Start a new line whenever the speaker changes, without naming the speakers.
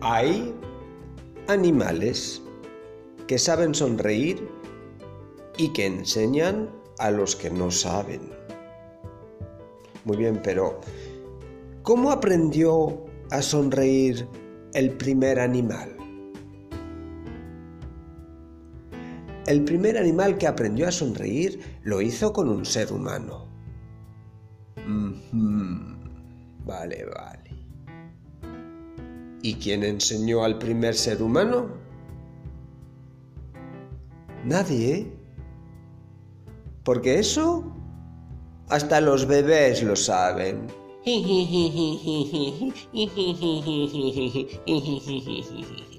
Hay animales que saben sonreír y que enseñan a los que no saben. Muy bien, pero ¿cómo aprendió a sonreír el primer animal? El primer animal que aprendió a sonreír lo hizo con un ser humano. Vale, vale. ¿Y quién enseñó al primer ser humano? Nadie. Porque eso hasta los bebés lo saben.